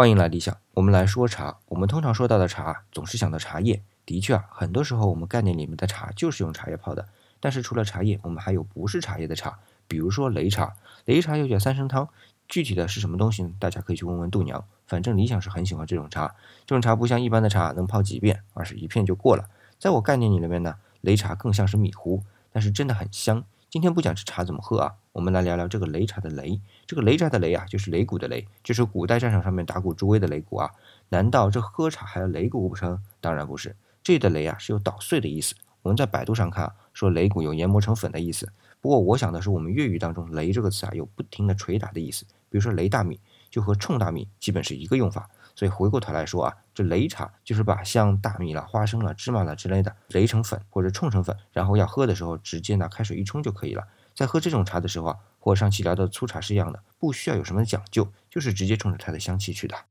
欢迎来理想，我们来说茶。我们通常说到的茶，总是想到茶叶。的确啊，很多时候我们概念里面的茶就是用茶叶泡的。但是除了茶叶，我们还有不是茶叶的茶，比如说擂茶。擂茶又叫三生汤，具体的是什么东西呢？大家可以去问问度娘。反正理想是很喜欢这种茶。这种茶不像一般的茶能泡几遍，而是一片就过了。在我概念里面呢，擂茶更像是米糊，但是真的很香。今天不讲这茶怎么喝啊，我们来聊聊这个擂茶的擂。这个擂茶的擂啊，就是擂鼓的擂，就是古代战场上面打鼓助威的擂鼓啊。难道这喝茶还要擂鼓不成？当然不是，这里的擂啊是有捣碎的意思。我们在百度上看，说擂鼓有研磨成粉的意思。不过我想的是，我们粤语当中“擂”这个词啊，有不停的捶打的意思。比如说擂大米，就和冲大米基本是一个用法。所以回过头来说啊，这擂茶就是把像大米了、花生了、芝麻了之类的擂成粉或者冲成粉，然后要喝的时候直接拿开水一冲就可以了。在喝这种茶的时候啊，和上期聊的粗茶是一样的，不需要有什么讲究，就是直接冲着它的香气去的。